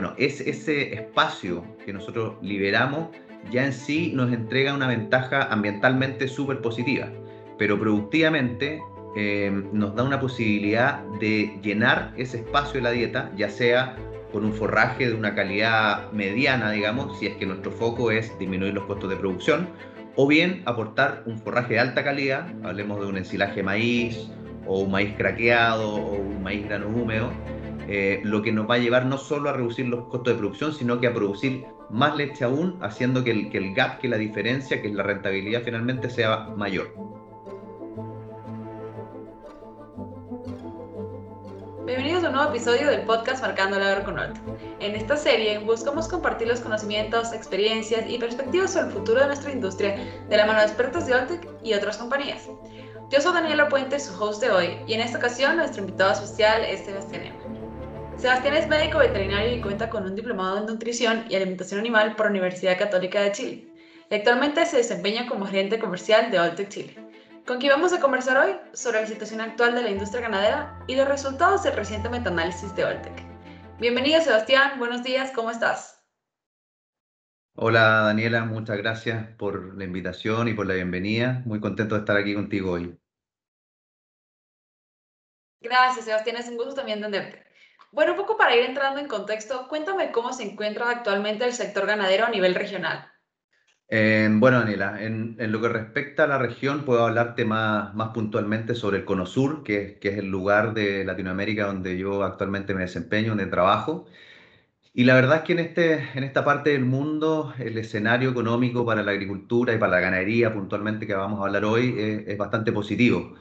bueno, es, ese espacio que nosotros liberamos ya en sí nos entrega una ventaja ambientalmente súper positiva, pero productivamente eh, nos da una posibilidad de llenar ese espacio de la dieta, ya sea con un forraje de una calidad mediana, digamos, si es que nuestro foco es disminuir los costos de producción, o bien aportar un forraje de alta calidad, hablemos de un ensilaje de maíz, o un maíz craqueado, o un maíz grano húmedo, eh, lo que nos va a llevar no solo a reducir los costos de producción, sino que a producir más leche aún, haciendo que el, que el gap, que la diferencia, que la rentabilidad finalmente sea mayor. Bienvenidos a un nuevo episodio del podcast Marcando el Agro con En esta serie buscamos compartir los conocimientos, experiencias y perspectivas sobre el futuro de nuestra industria de la mano de expertos de Oltec y otras compañías. Yo soy Daniela Puente, su host de hoy, y en esta ocasión nuestro invitado especial es Sebastián Ema. Sebastián es médico veterinario y cuenta con un diplomado en nutrición y alimentación animal por la Universidad Católica de Chile. Y actualmente se desempeña como gerente comercial de Oltec Chile con quien vamos a conversar hoy sobre la situación actual de la industria ganadera y los resultados del reciente metaanálisis de Oltec. Bienvenido Sebastián, buenos días, ¿cómo estás? Hola Daniela, muchas gracias por la invitación y por la bienvenida. Muy contento de estar aquí contigo hoy. Gracias Sebastián, es un gusto también entenderte. Bueno, un poco para ir entrando en contexto, cuéntame cómo se encuentra actualmente el sector ganadero a nivel regional bueno, Daniela, en, lo que respecta a la región, puedo hablarte más, más puntualmente sobre el Cono Sur, que, que, es el lugar de Latinoamérica donde yo actualmente me desempeño, donde trabajo. Y la verdad es que en, este, en esta parte del mundo el escenario económico para la agricultura y para la ganadería puntualmente que vamos a hablar hoy es, es bastante positivo.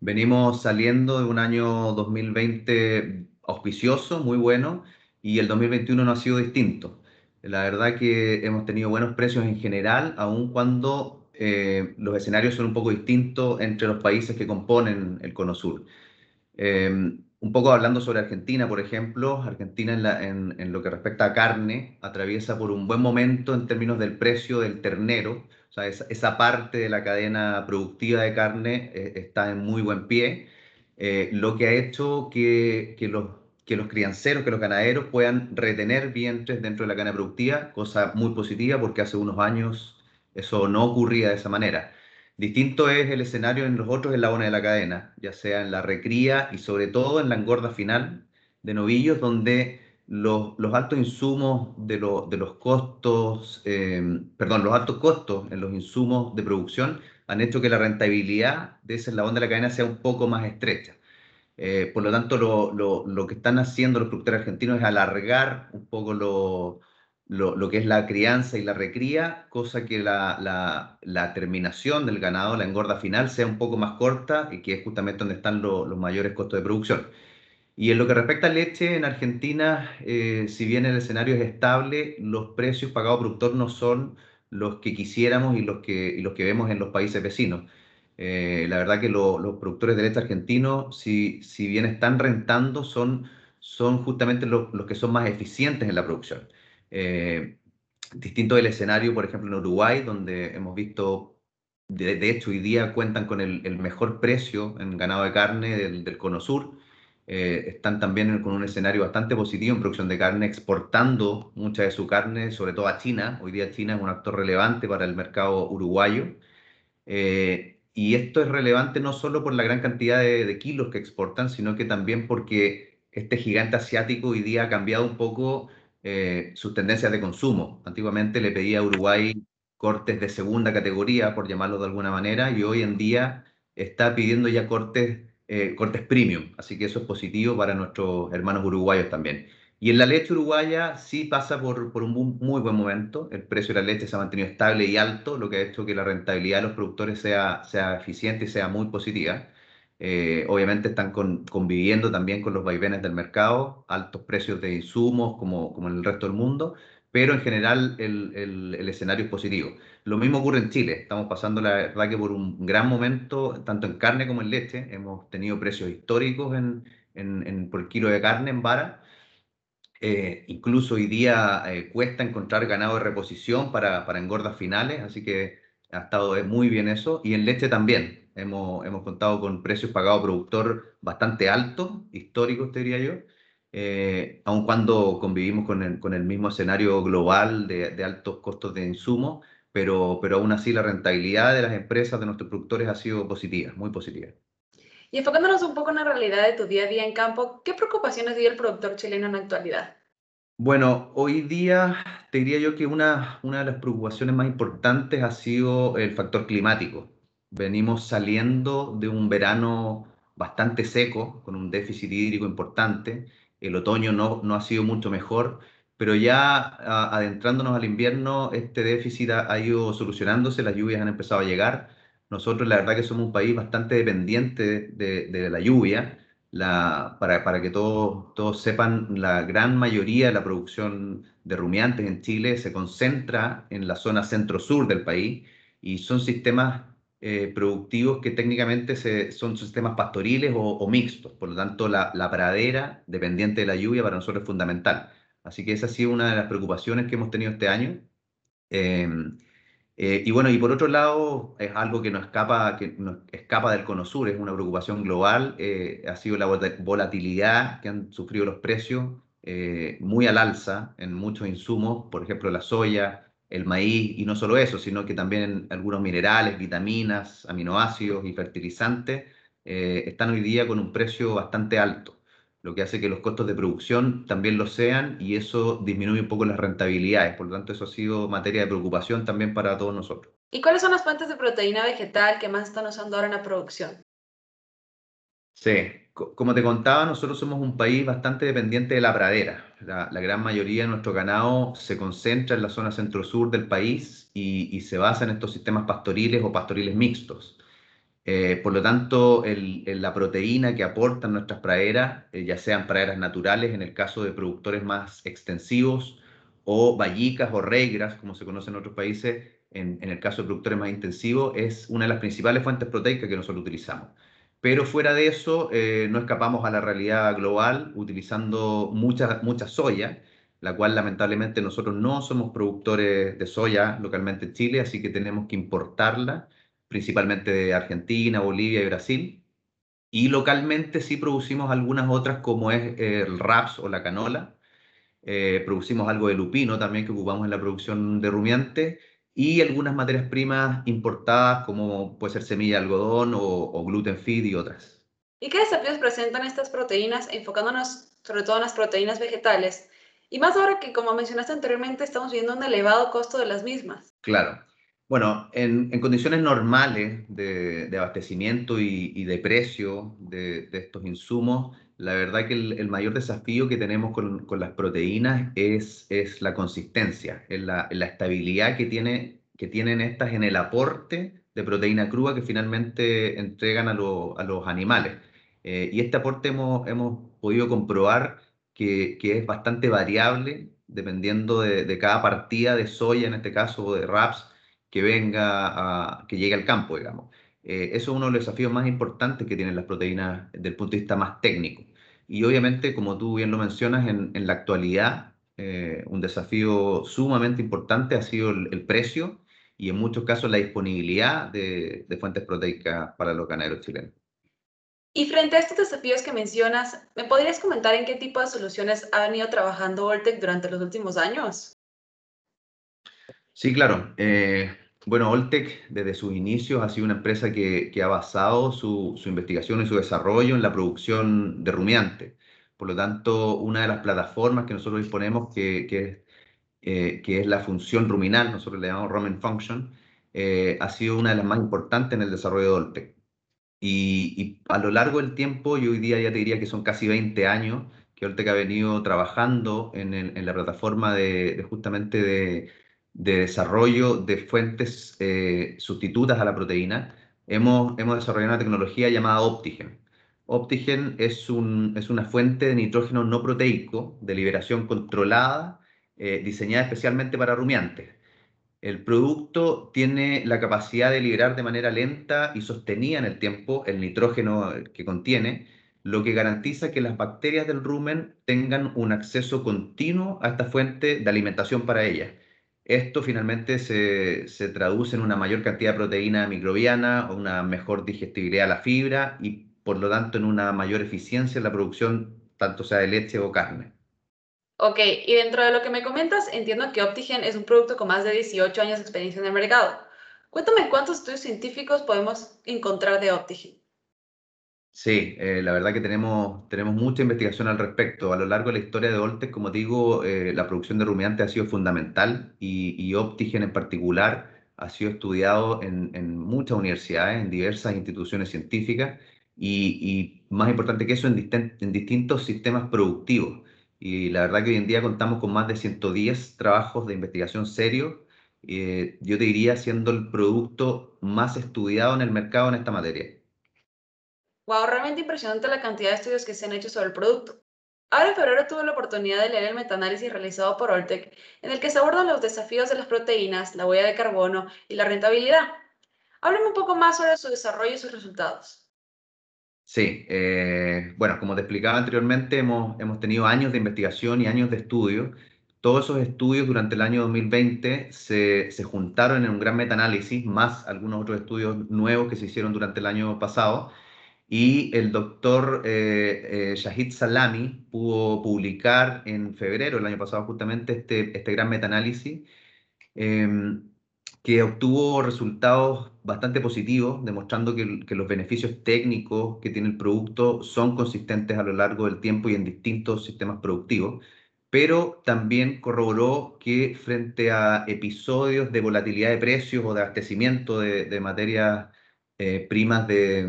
Venimos saliendo de un año 2020 auspicioso, muy bueno, y el 2021 no ha sido distinto. La verdad que hemos tenido buenos precios en general, aun cuando eh, los escenarios son un poco distintos entre los países que componen el Cono Sur. Eh, un poco hablando sobre Argentina, por ejemplo, Argentina en, lo que respecta a carne atraviesa por un buen momento en términos del precio del ternero, o sea, esa, parte de la cadena productiva de carne eh, está en muy buen pie, lo que ha hecho que, que los que los crianceros, que los ganaderos puedan retener vientres dentro de la cadena productiva, cosa muy positiva porque hace unos años eso no ocurría de esa manera. Distinto es el escenario en los otros eslabones de la cadena, ya sea en la recría y sobre todo en la engorda final de novillos, donde los, altos insumos de, de los costos, eh, perdón, los altos costos en los insumos de producción han hecho que la rentabilidad de ese eslabón de la cadena sea un poco más estrecha. Eh, por lo tanto, lo, que están haciendo los productores argentinos es alargar un poco lo, que es la crianza y la recría, cosa que la, terminación del ganado, la engorda final, sea un poco más corta y que es justamente donde están los mayores costos de producción. Y en lo que respecta a leche, en Argentina, eh, si bien el escenario es estable, los precios pagados por productor no son los que quisiéramos y los que, los que vemos en los países vecinos. Eh, la verdad que los productores de leche argentinos, si, si bien están rentando, son, son justamente los, los que son más eficientes en la producción. Eh, distinto del escenario, por ejemplo, en Uruguay, donde hemos visto, de, hecho, hoy día cuentan con el, el, mejor precio en ganado de carne del, del Cono Sur. Eh, están también con un escenario bastante positivo en producción de carne, exportando mucha de su carne, sobre todo a China. Hoy día China es un actor relevante para el mercado uruguayo. Y esto es relevante no solo por la gran cantidad de, kilos que exportan, sino que también porque este gigante asiático hoy día ha cambiado un poco eh, sus tendencias de consumo. Antiguamente le pedía a Uruguay cortes de segunda categoría, por llamarlo de alguna manera, y hoy en día está pidiendo ya cortes, eh, cortes premium. Así que eso es positivo para nuestros hermanos uruguayos también. Y en la leche uruguaya sí pasa por, por, un muy buen momento. El precio de la leche se ha mantenido estable y alto, lo que ha hecho que la rentabilidad de los productores sea, sea eficiente y sea muy positiva. Eh, obviamente están conviviendo también con los vaivenes del mercado, altos precios de insumos como, como en el resto del mundo, pero en general el, el, escenario es positivo. Lo mismo ocurre en Chile. Estamos pasando la verdad que por un gran momento, tanto en carne como en leche. Hemos tenido precios históricos en, en, en por kilo de carne en vara eh, incluso hoy día eh, cuesta encontrar ganado de reposición para, para, engordas finales, así que ha estado muy bien eso. Y en leche también. Hemos, hemos contado con precios pagados productor bastante altos, históricos, te diría yo. Eh, aun cuando convivimos con el, con el mismo escenario global de, de altos costos de insumos, pero, pero aún así la rentabilidad de las empresas, de nuestros productores, ha sido positiva, muy positiva. Y enfocándonos un poco en la realidad de tu día a día en campo, ¿qué preocupaciones vive el productor chileno en la actualidad? Bueno, hoy día te diría yo que una, una de las preocupaciones más importantes ha sido el factor climático. Venimos saliendo de un verano bastante seco, con un déficit hídrico importante. El otoño no, no ha sido mucho mejor, pero ya adentrándonos al invierno, este déficit ha, ha ido solucionándose, las lluvias han empezado a llegar. Nosotros la verdad que somos un país bastante dependiente de, de la lluvia la, para, para, que todos, todos sepan, la gran mayoría de la producción de rumiantes en Chile se concentra en la zona centro-sur del país y son sistemas eh, productivos que técnicamente se, son sistemas pastoriles o, o, mixtos. Por lo tanto, la, la, pradera, dependiente de la lluvia, para nosotros es fundamental. Así que esa ha sido una de las preocupaciones que hemos tenido este año. Eh, eh, y bueno, y por otro lado, es algo que no escapa, que no escapa del cono sur, es una preocupación global, eh, ha sido la volatilidad que han sufrido los precios, eh, muy al alza en muchos insumos, por ejemplo, la soya, el maíz, y no solo eso, sino que también algunos minerales, vitaminas, aminoácidos y fertilizantes están hoy día con un precio bastante alto lo que hace que los costos de producción también lo sean y eso disminuye un poco las rentabilidades. Por lo tanto, eso ha sido materia de preocupación también para todos nosotros. ¿Y cuáles son las fuentes de proteína vegetal que más están usando ahora en la producción? Sí, como te contaba, nosotros somos un país bastante dependiente de la pradera. La, gran mayoría de nuestro ganado se concentra en la zona centro-sur del país y, y se basa en estos sistemas pastoriles o pastoriles mixtos. Eh, por lo tanto, el, la proteína que aportan nuestras praderas, eh, ya sean praderas naturales en el caso de productores más extensivos, o vallicas o regras, como se conoce en otros países, en, en, el caso de productores más intensivos, es una de las principales fuentes proteicas que nosotros utilizamos. Pero fuera de eso, eh, no escapamos a la realidad global utilizando mucha, mucha soya, la cual lamentablemente nosotros no somos productores de soya localmente en Chile, así que tenemos que importarla principalmente de Argentina, Bolivia y Brasil. Y localmente sí producimos algunas otras como es el raps o la canola. Eh, producimos algo de lupino también que ocupamos en la producción de rumiante y algunas materias primas importadas como puede ser semilla de algodón o, o gluten feed y otras. ¿Y qué desafíos presentan estas proteínas enfocándonos sobre todo en las proteínas vegetales? Y más ahora que, como mencionaste anteriormente, estamos viendo un elevado costo de las mismas. Claro. Bueno, en, condiciones normales de, de abastecimiento y, de precio de, estos insumos, la verdad que el, mayor desafío que tenemos con, las proteínas es, la consistencia, es la, estabilidad que, tiene, que tienen estas en el aporte de proteína cruda que finalmente entregan a, lo, a los animales. Eh, y este aporte hemos, podido comprobar que, que, es bastante variable dependiendo de, de cada partida de soya, en este caso, o de raps que venga, a, que llegue al campo, digamos. Eh, eso es uno de los desafíos más importantes que tienen las proteínas desde el punto de vista más técnico. Y obviamente, como tú bien lo mencionas, en, en la actualidad, eh, un desafío sumamente importante ha sido el, precio y en muchos casos la disponibilidad de, de fuentes proteicas para los ganaderos chilenos. Y frente a estos desafíos que mencionas, ¿me podrías comentar en qué tipo de soluciones ha venido trabajando Voltec durante los últimos años? Sí, claro. Eh, bueno, Oltec desde sus inicios ha sido una empresa que, ha basado su, investigación y su desarrollo en la producción de rumiante. Por lo tanto, una de las plataformas que nosotros disponemos, que, eh, es la función ruminal, nosotros le llamamos Rumen Function, eh, ha sido una de las más importantes en el desarrollo de Oltec. Y, a lo largo del tiempo, yo hoy día ya te diría que son casi 20 años que Oltec ha venido trabajando en la plataforma de, de justamente de de desarrollo de fuentes eh, sustitutas a la proteína, hemos, hemos desarrollado una tecnología llamada Optigen. Optigen es, un, es una fuente de nitrógeno no proteico de liberación controlada, eh, diseñada especialmente para rumiantes. El producto tiene la capacidad de liberar de manera lenta y sostenida en el tiempo el nitrógeno que contiene, lo que garantiza que las bacterias del rumen tengan un acceso continuo a esta fuente de alimentación para ellas esto finalmente se, se, traduce en una mayor cantidad de proteína microbiana, una mejor digestibilidad de la fibra y por lo tanto en una mayor eficiencia en la producción tanto sea de leche o carne. Ok, y dentro de lo que me comentas, entiendo que Optigen es un producto con más de 18 años de experiencia en el mercado. Cuéntame cuántos estudios científicos podemos encontrar de Optigen. Sí, eh, la verdad que tenemos, tenemos mucha investigación al respecto. A lo largo de la historia de Oltec, como digo, eh, la producción de rumiantes ha sido fundamental y, y Optigen en particular ha sido estudiado en, en, muchas universidades, en diversas instituciones científicas y, y más importante que eso, en, en, distintos sistemas productivos. Y la verdad que hoy en día contamos con más de 110 trabajos de investigación serios. Eh, yo te diría siendo el producto más estudiado en el mercado en esta materia. Wow, realmente impresionante la cantidad de estudios que se han hecho sobre el producto. Ahora en febrero tuve la oportunidad de leer el metaanálisis realizado por Oltec, en el que se abordan los desafíos de las proteínas, la huella de carbono y la rentabilidad. Háblame un poco más sobre su desarrollo y sus resultados. Sí, eh, bueno, como te explicaba anteriormente, hemos, hemos tenido años de investigación y años de estudio. Todos esos estudios durante el año 2020 se, se juntaron en un gran metaanálisis, más algunos otros estudios nuevos que se hicieron durante el año pasado y el doctor eh, eh, Shahid Salami pudo publicar en febrero del año pasado justamente este, este gran metaanálisis em, que obtuvo resultados bastante positivos, demostrando que, los beneficios técnicos que tiene el producto son consistentes a lo largo del tiempo y en distintos sistemas productivos, pero también corroboró que frente a episodios de volatilidad de precios o de abastecimiento de, de materias eh, primas de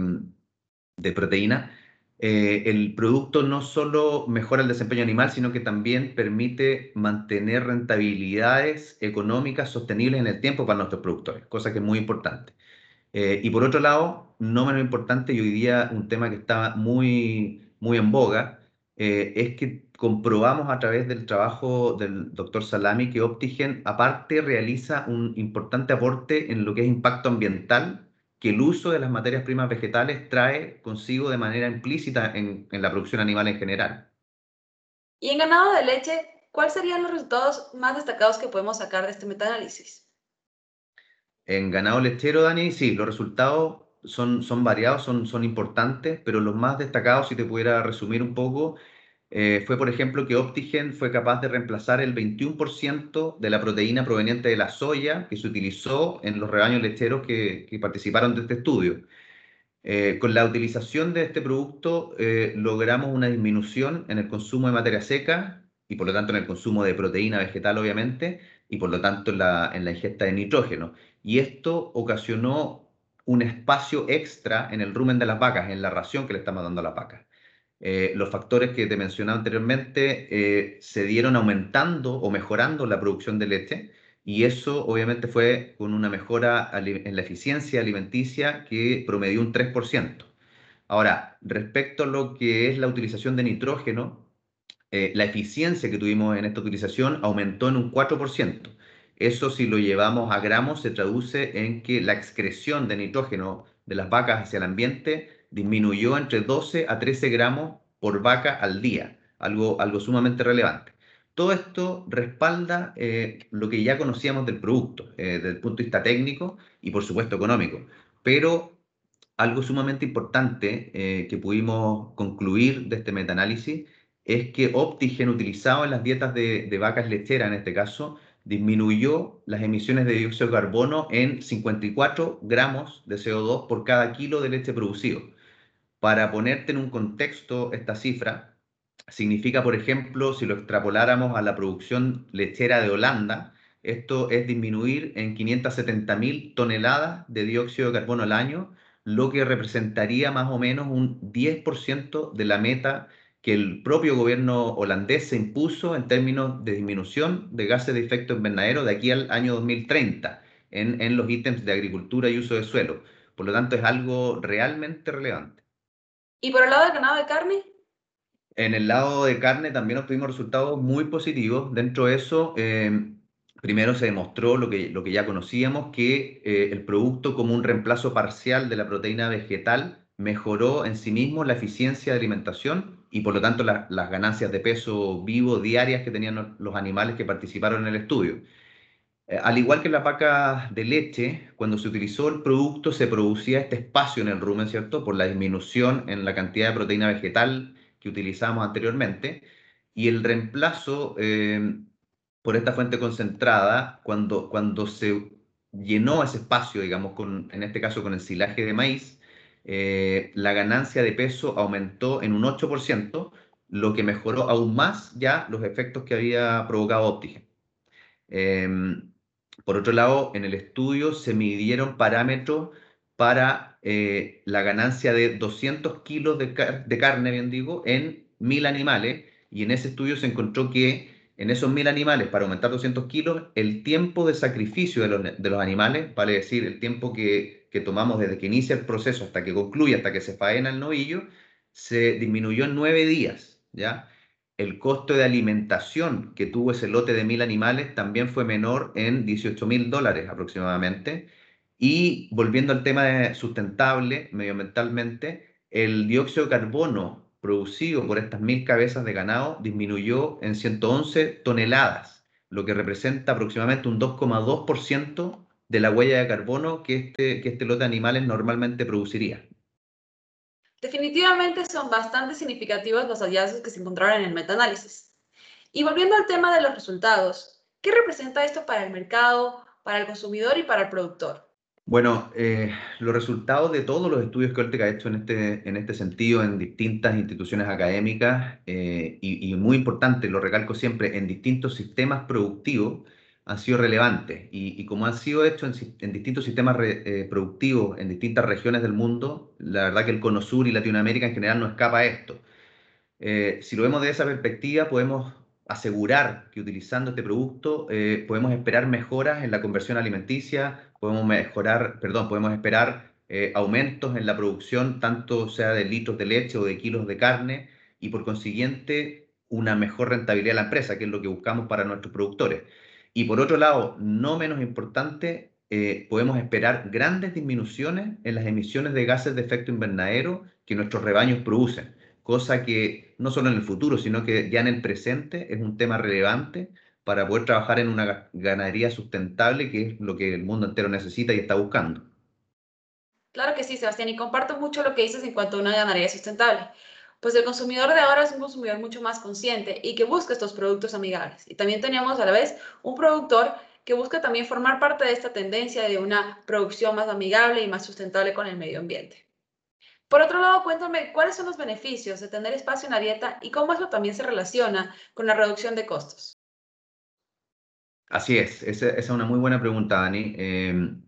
de proteína, eh, el producto no solo mejora el desempeño animal, sino que también permite mantener rentabilidades económicas sostenibles en el tiempo para nuestros productores, cosa que es muy importante. Eh, y por otro lado, no menos importante, y hoy día un tema que está muy, muy en boga, eh, es que comprobamos a través del trabajo del doctor Salami que Optigen aparte realiza un importante aporte en lo que es impacto ambiental que el uso de las materias primas vegetales trae consigo de manera implícita en, en la producción animal en general. Y en ganado de leche, ¿cuáles serían los resultados más destacados que podemos sacar de este metaanálisis? En ganado lechero, Dani, sí, los resultados son, son variados, son, son importantes, pero los más destacados, si te pudiera resumir un poco, eh, fue, por ejemplo, que Optigen fue capaz de reemplazar el 21% de la proteína proveniente de la soya que se utilizó en los rebaños lecheros que, participaron de este estudio. Eh, con la utilización de este producto eh, logramos una disminución en el consumo de materia seca y por lo tanto en el consumo de proteína vegetal, obviamente, y por lo tanto en la, en la ingesta de nitrógeno. Y esto ocasionó un espacio extra en el rumen de las vacas, en la ración que le estamos dando a las vacas. Eh, los factores que te mencionaba anteriormente eh, se dieron aumentando o mejorando la producción de leche y eso obviamente fue con una mejora en la eficiencia alimenticia que promedió un 3%. Ahora, respecto a lo que es la utilización de nitrógeno, eh, la eficiencia que tuvimos en esta utilización aumentó en un 4%. Eso si lo llevamos a gramos se traduce en que la excreción de nitrógeno de las vacas hacia el ambiente disminuyó entre 12 a 13 gramos por vaca al día, algo, algo sumamente relevante. Todo esto respalda eh, lo que ya conocíamos del producto, eh, desde el punto de vista técnico y por supuesto económico. Pero algo sumamente importante eh, que pudimos concluir de este metaanálisis es que Optigen utilizado en las dietas de, de vacas lecheras, en este caso, disminuyó las emisiones de dióxido de carbono en 54 gramos de CO2 por cada kilo de leche producido. Para ponerte en un contexto esta cifra, significa, por ejemplo, si lo extrapoláramos a la producción lechera de Holanda, esto es disminuir en 570.000 toneladas de dióxido de carbono al año, lo que representaría más o menos un 10% de la meta que el propio gobierno holandés se impuso en términos de disminución de gases de efecto invernadero de aquí al año 2030 en, en los ítems de agricultura y uso de suelo. Por lo tanto, es algo realmente relevante. ¿Y por el lado del ganado de carne? En el lado de carne también obtuvimos resultados muy positivos. Dentro de eso, eh, primero se demostró lo que, lo que ya conocíamos, que eh, el producto como un reemplazo parcial de la proteína vegetal mejoró en sí mismo la eficiencia de alimentación y por lo tanto las ganancias de peso vivo diarias que tenían los animales que participaron en el estudio. Eh, al igual que en la vaca de leche, cuando se utilizó el producto se producía este espacio en el rumen, ¿cierto? Por la disminución en la cantidad de proteína vegetal que utilizábamos anteriormente y el reemplazo eh, por esta fuente concentrada, cuando, cuando se llenó ese espacio, digamos, en este caso con el silaje de maíz, eh, la ganancia de peso aumentó en un 8%, lo que mejoró aún más ya los efectos que había provocado Optigen. Em, por otro lado, en el estudio se midieron parámetros para eh, la ganancia de 200 kilos de, carne, bien digo, en mil animales, y en ese estudio se encontró que en esos mil animales, para aumentar 200 kilos, el tiempo de sacrificio de los, animales, vale decir, el tiempo que, que, tomamos desde que inicia el proceso hasta que concluye, hasta que se faena el novillo, se disminuyó en nueve días, ¿ya? El costo de alimentación que tuvo ese lote de mil animales también fue menor en 18 mil dólares aproximadamente. Y volviendo al tema de sustentable medioambientalmente, el dióxido de carbono producido por estas mil cabezas de ganado disminuyó en 111 toneladas, lo que representa aproximadamente un 2,2% de la huella de carbono que este, que este lote de animales normalmente produciría. Definitivamente son bastante significativos los hallazgos que se encontraron en el metaanálisis. Y volviendo al tema de los resultados, ¿qué representa esto para el mercado, para el consumidor y para el productor? Bueno, eh, los resultados de todos los estudios que Oltec ha hecho en este, en este sentido en distintas instituciones académicas eh, y, muy importante, lo recalco siempre, en distintos sistemas productivos han sido relevantes y, como han sido hechos en, distintos sistemas eh, productivos en distintas regiones del mundo, la verdad que el Cono Sur y Latinoamérica en general no escapa a esto. si lo vemos de esa perspectiva, podemos asegurar que utilizando este producto podemos esperar mejoras en la conversión alimenticia, podemos mejorar, perdón, podemos esperar eh, aumentos en la producción, tanto sea de litros de leche o de kilos de carne, y por consiguiente una mejor rentabilidad de la empresa, que es lo que buscamos para nuestros productores. Y por otro lado, no menos importante, eh, podemos esperar grandes disminuciones en las emisiones de gases de efecto invernadero que nuestros rebaños producen, cosa que no solo en el futuro, sino que ya en el presente es un tema relevante para poder trabajar en una ganadería sustentable, que es lo que el mundo entero necesita y está buscando. Claro que sí, Sebastián, y comparto mucho lo que dices en cuanto a una ganadería sustentable. Pues el consumidor de ahora es un consumidor mucho más consciente y que busca estos productos amigables. Y también tenemos a la vez un productor que busca también formar parte de esta tendencia de una producción más amigable y más sustentable con el medio ambiente. Por otro lado, cuéntame cuáles son los beneficios de tener espacio en la dieta y cómo eso también se relaciona con la reducción de costos. Así es, esa, es una muy buena pregunta, Dani. Em,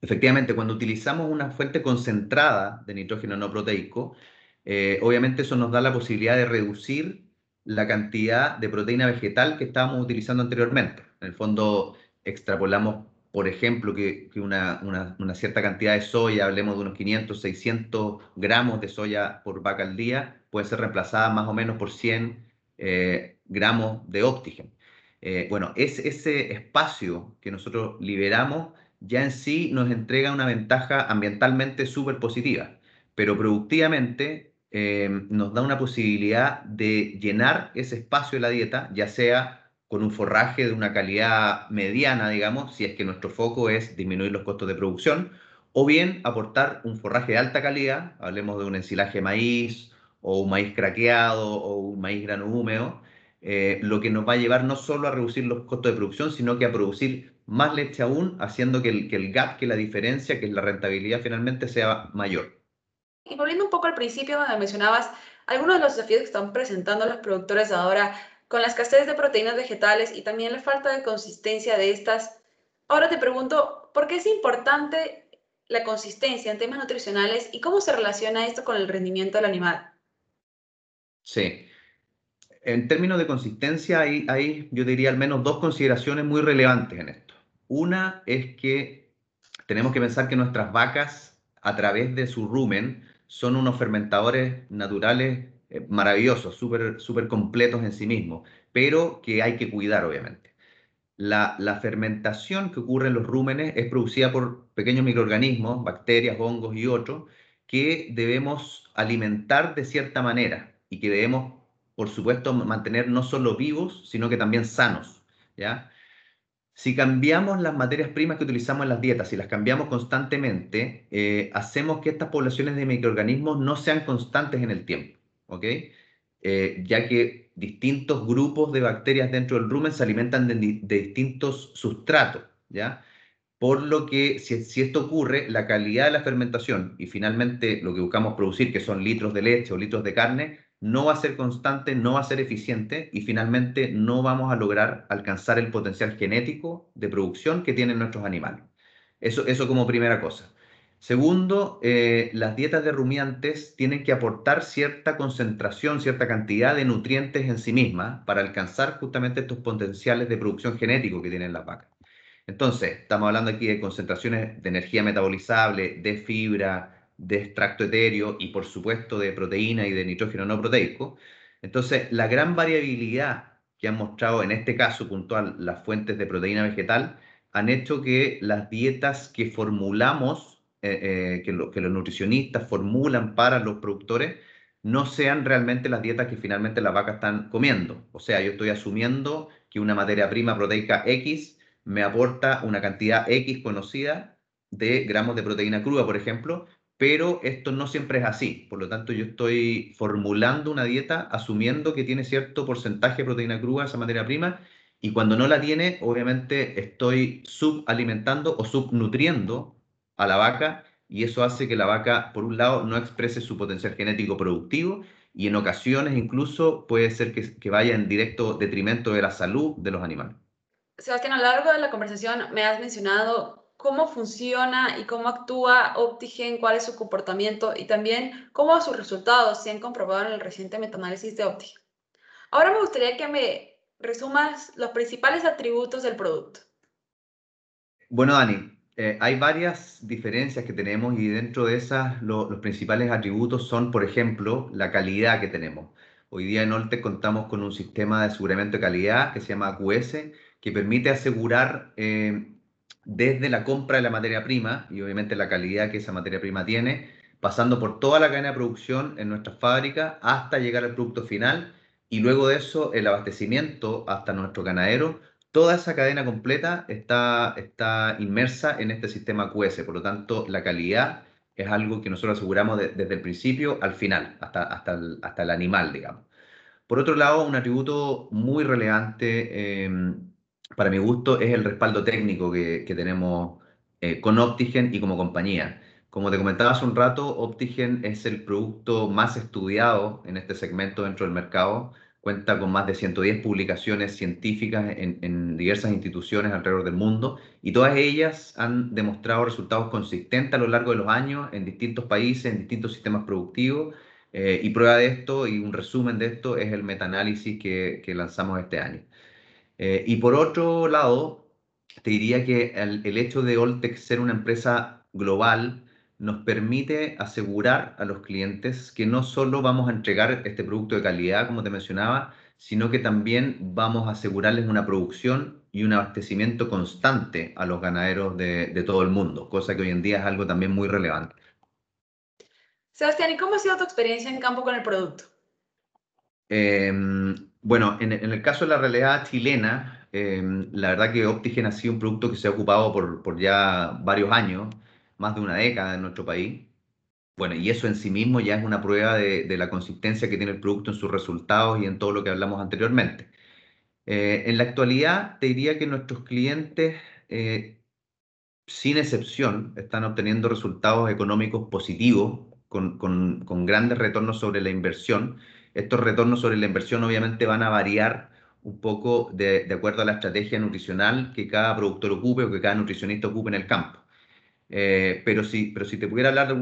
efectivamente, cuando utilizamos una fuente concentrada de nitrógeno no proteico, eh, obviamente eso nos da la posibilidad de reducir la cantidad de proteína vegetal que estábamos utilizando anteriormente. En el fondo, extrapolamos, por ejemplo, que, una, cierta cantidad de soya, hablemos de unos 500, 600 gramos de soya por vaca al día, puede ser reemplazada más o menos por 100 eh, gramos de óptigen. Eh, bueno, es, ese espacio que nosotros liberamos ya en sí nos entrega una ventaja ambientalmente súper positiva, pero productivamente eh, nos da una posibilidad de llenar ese espacio de la dieta, ya sea con un forraje de una calidad mediana, digamos, si es que nuestro foco es disminuir los costos de producción, o bien aportar un forraje de alta calidad, hablemos de un ensilaje de maíz, o un maíz craqueado, o un maíz grano húmedo, eh, lo que nos va a llevar no solo a reducir los costos de producción, sino que a producir más leche aún, haciendo que el, que el gap, que la diferencia, que la rentabilidad finalmente sea mayor. Y volviendo un poco al principio donde mencionabas algunos de los desafíos que están presentando los productores ahora con la escasez de proteínas vegetales y también la falta de consistencia de estas, ahora te pregunto, ¿por qué es importante la consistencia en temas nutricionales y cómo se relaciona esto con el rendimiento del animal? Sí, en términos de consistencia, hay, yo diría, al menos dos consideraciones muy relevantes en esto. Una es que tenemos que pensar que nuestras vacas, a través de su rumen, son unos fermentadores naturales eh, maravillosos, súper super completos en sí mismos, pero que hay que cuidar, obviamente. La, la, fermentación que ocurre en los rúmenes es producida por pequeños microorganismos, bacterias, hongos y otros, que debemos alimentar de cierta manera y que debemos por supuesto, mantener no solo vivos, sino que también sanos, ¿ya? Si cambiamos las materias primas que utilizamos en las dietas, si las cambiamos constantemente, eh, hacemos que estas poblaciones de microorganismos no sean constantes en el tiempo, ¿ok? eh, ya que distintos grupos de bacterias dentro del rumen se alimentan de, distintos sustratos, ¿ya? Por lo que si, si, esto ocurre, la calidad de la fermentación y finalmente lo que buscamos producir, que son litros de leche o litros de carne, no va a ser constante, no va a ser eficiente y finalmente no vamos a lograr alcanzar el potencial genético de producción que tienen nuestros animales. Eso, eso como primera cosa. Segundo, eh, las dietas de rumiantes tienen que aportar cierta concentración, cierta cantidad de nutrientes en sí mismas para alcanzar justamente estos potenciales de producción genético que tienen las vacas. Entonces, estamos hablando aquí de concentraciones de energía metabolizable, de fibra, de extracto etéreo y por supuesto de proteína y de nitrógeno no proteico. Entonces, la gran variabilidad que han mostrado en este caso puntual las fuentes de proteína vegetal han hecho que las dietas que formulamos eh, eh, que, que, los nutricionistas formulan para los productores no sean realmente las dietas que finalmente las vacas están comiendo. O sea, yo estoy asumiendo que una materia prima proteica X me aporta una cantidad X conocida de gramos de proteína cruda, por ejemplo, pero esto no siempre es así. Por lo tanto, yo estoy formulando una dieta asumiendo que tiene cierto porcentaje de proteína cruda esa materia prima y cuando no la tiene, obviamente estoy subalimentando o subnutriendo a la vaca y eso hace que la vaca, por un lado, no exprese su potencial genético productivo y en ocasiones incluso puede ser que, vaya en directo detrimento de la salud de los animales. Sebastián, a lo largo de la conversación me has mencionado cómo funciona y cómo actúa Optigen, cuál es su comportamiento y también cómo sus resultados se han comprobado en el reciente metaanálisis de Optigen. Ahora me gustaría que me resumas los principales atributos del producto. Bueno, Dani, eh, hay varias diferencias que tenemos y dentro de esas los principales atributos son, por ejemplo, la calidad que tenemos. Hoy día en Olte contamos con un sistema de aseguramiento de calidad que se llama AQS, que permite asegurar eh, desde la compra de la materia prima y obviamente la calidad que esa materia prima tiene, pasando por toda la cadena de producción en nuestra fábrica hasta llegar al producto final y luego de eso el abastecimiento hasta nuestro ganadero Toda esa cadena completa está, está inmersa en este sistema QS, por lo tanto, la calidad es algo que nosotros aseguramos desde el principio al final, hasta, hasta, el, hasta el animal, digamos. Por otro lado, un atributo muy relevante em, para mi gusto es el respaldo técnico que, tenemos eh, con Optigen y como compañía. Como te comentaba hace un rato, Optigen es el producto más estudiado en este segmento dentro del mercado cuenta con más de 110 publicaciones científicas en, diversas instituciones alrededor del mundo y todas ellas han demostrado resultados consistentes a lo largo de los años en distintos países, en distintos sistemas productivos. Eh, y prueba de esto y un resumen de esto es el metaanálisis que, que lanzamos este año. Eh, y por otro lado, te diría que el, el hecho de Oltec ser una empresa global nos permite asegurar a los clientes que no solo vamos a entregar este producto de calidad, como te mencionaba, sino que también vamos a asegurarles una producción y un abastecimiento constante a los ganaderos de, todo el mundo, cosa que hoy en día es algo también muy relevante. Sebastián, ¿y cómo ha sido tu experiencia en campo con el producto? Em, bueno, en, el caso de la realidad chilena, em, la verdad que Optigen ha sido un producto que se ha ocupado por, ya varios años más de una década en nuestro país. Bueno, y eso en sí mismo ya es una prueba de, la consistencia que tiene el producto en sus resultados y en todo lo que hablamos anteriormente. Eh, en la actualidad, te diría que nuestros clientes, eh, sin excepción, están obteniendo resultados económicos positivos con, grandes retornos sobre la inversión. Estos retornos sobre la inversión obviamente van a variar un poco de, de acuerdo a la estrategia nutricional que cada productor ocupe o que cada nutricionista ocupe en el campo. Eh, pero, si, pero si te pudiera hablar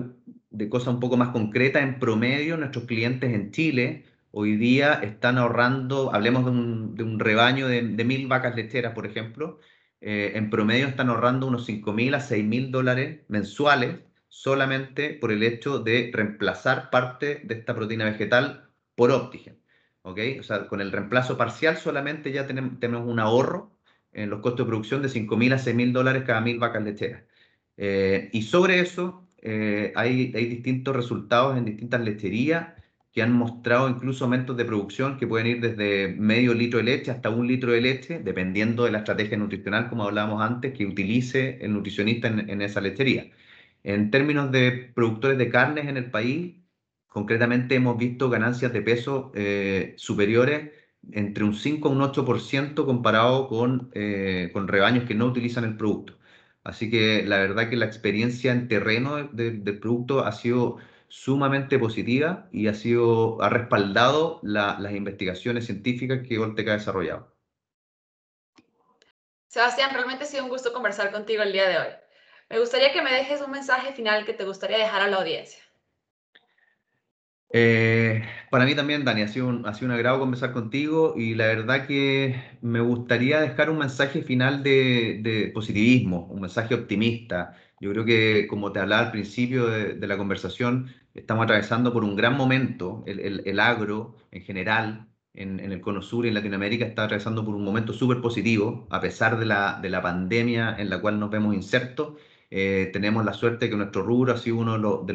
de, cosas un poco más concretas, en promedio nuestros clientes en Chile hoy día están ahorrando, hablemos de un, de un rebaño de, de, mil vacas lecheras, por ejemplo, eh, en promedio están ahorrando unos 5 mil a 6 mil dólares mensuales solamente por el hecho de reemplazar parte de esta proteína vegetal por óptigen. ¿ok? O sea, con el reemplazo parcial solamente ya tenemos, un ahorro en los costos de producción de 5 mil a 6 mil dólares cada mil vacas lecheras. Eh, y sobre eso eh, hay, hay, distintos resultados en distintas lecherías que han mostrado incluso aumentos de producción que pueden ir desde medio litro de leche hasta un litro de leche, dependiendo de la estrategia nutricional, como hablábamos antes, que utilice el nutricionista en, en esa lechería. En términos de productores de carnes en el país, concretamente hemos visto ganancias de peso eh, superiores entre un 5 a un 8% comparado con, eh, con rebaños que no utilizan el producto. Así que la verdad que la experiencia en terreno del producto ha sido sumamente positiva y ha, sido, ha respaldado las investigaciones científicas que Voltec ha desarrollado. Sebastián, realmente ha sido un gusto conversar contigo el día de hoy. Me gustaría que me dejes un mensaje final que te gustaría dejar a la audiencia. Eh, para mí también, Dani, ha sido, un, ha sido un agrado conversar contigo y la verdad que me gustaría dejar un mensaje final de, positivismo, un mensaje optimista. Yo creo que, como te hablaba al principio de, la conversación, estamos atravesando por un gran momento. El, agro en general, en, el Cono Sur y en Latinoamérica, está atravesando por un momento súper positivo, a pesar de la, de la pandemia en la cual nos vemos insertos eh, tenemos la suerte de que nuestro rubro ha sido uno de los, de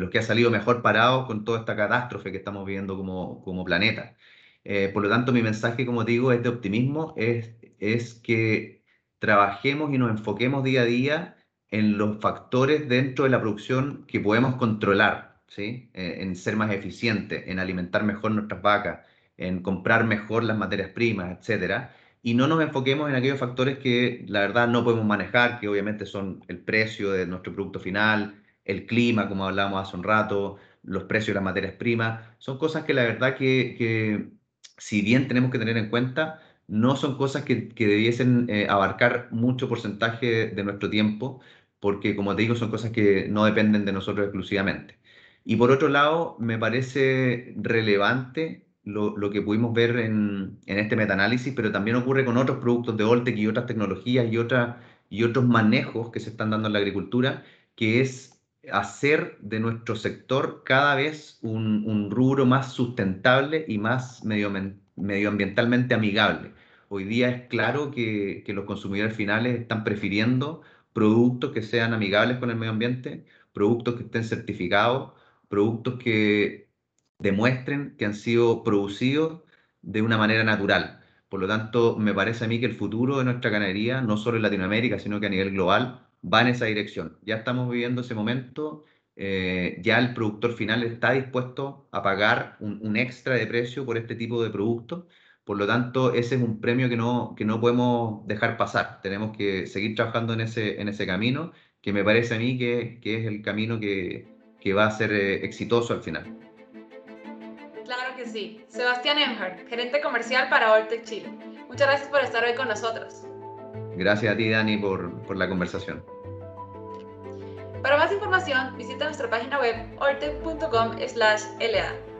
los, que ha salido mejor parado con toda esta catástrofe que estamos viviendo como, como planeta. Eh, por lo tanto, mi mensaje, como digo, es de optimismo, es, es que trabajemos y nos enfoquemos día a día en los factores dentro de la producción que podemos controlar, ¿sí? Eh, en ser más eficientes, en alimentar mejor nuestras vacas, en comprar mejor las materias primas, etcétera y no nos enfoquemos en aquellos factores que la verdad no podemos manejar, que obviamente son el precio de nuestro producto final, el clima, como hablábamos hace un rato, los precios de las materias primas, son cosas que la verdad que, si bien tenemos que tener en cuenta, no son cosas que, debiesen eh, abarcar mucho porcentaje de nuestro tiempo, porque como te digo, son cosas que no dependen de nosotros exclusivamente. Y por otro lado, me parece relevante lo, que pudimos ver en, en este metaanálisis, pero también ocurre con otros productos de Oltec y otras tecnologías y, y otros manejos que se están dando en la agricultura, que es hacer de nuestro sector cada vez un, un rubro más sustentable y más medio, medioambientalmente amigable. Hoy día es claro que, que los consumidores finales están prefiriendo productos que sean amigables con el medio ambiente, productos que estén certificados, productos que demuestren que han sido producidos de una manera natural. Por lo tanto, me parece a mí que el futuro de nuestra ganadería, no solo en Latinoamérica, sino que a nivel global, va en esa dirección. Ya estamos viviendo ese momento, eh, ya el productor final está dispuesto a pagar un, extra de precio por este tipo de productos. Por lo tanto, ese es un premio que no, que no podemos dejar pasar. Tenemos que seguir trabajando en ese, en ese camino, que me parece a mí que, que es el camino que, que va a ser eh, exitoso al final sí. Sebastián Emhart, gerente comercial para Oltec Chile. Muchas gracias por estar hoy con nosotros. Gracias a ti, Dani, por, por la conversación. Para más información, visita nuestra página web oltec.com/la.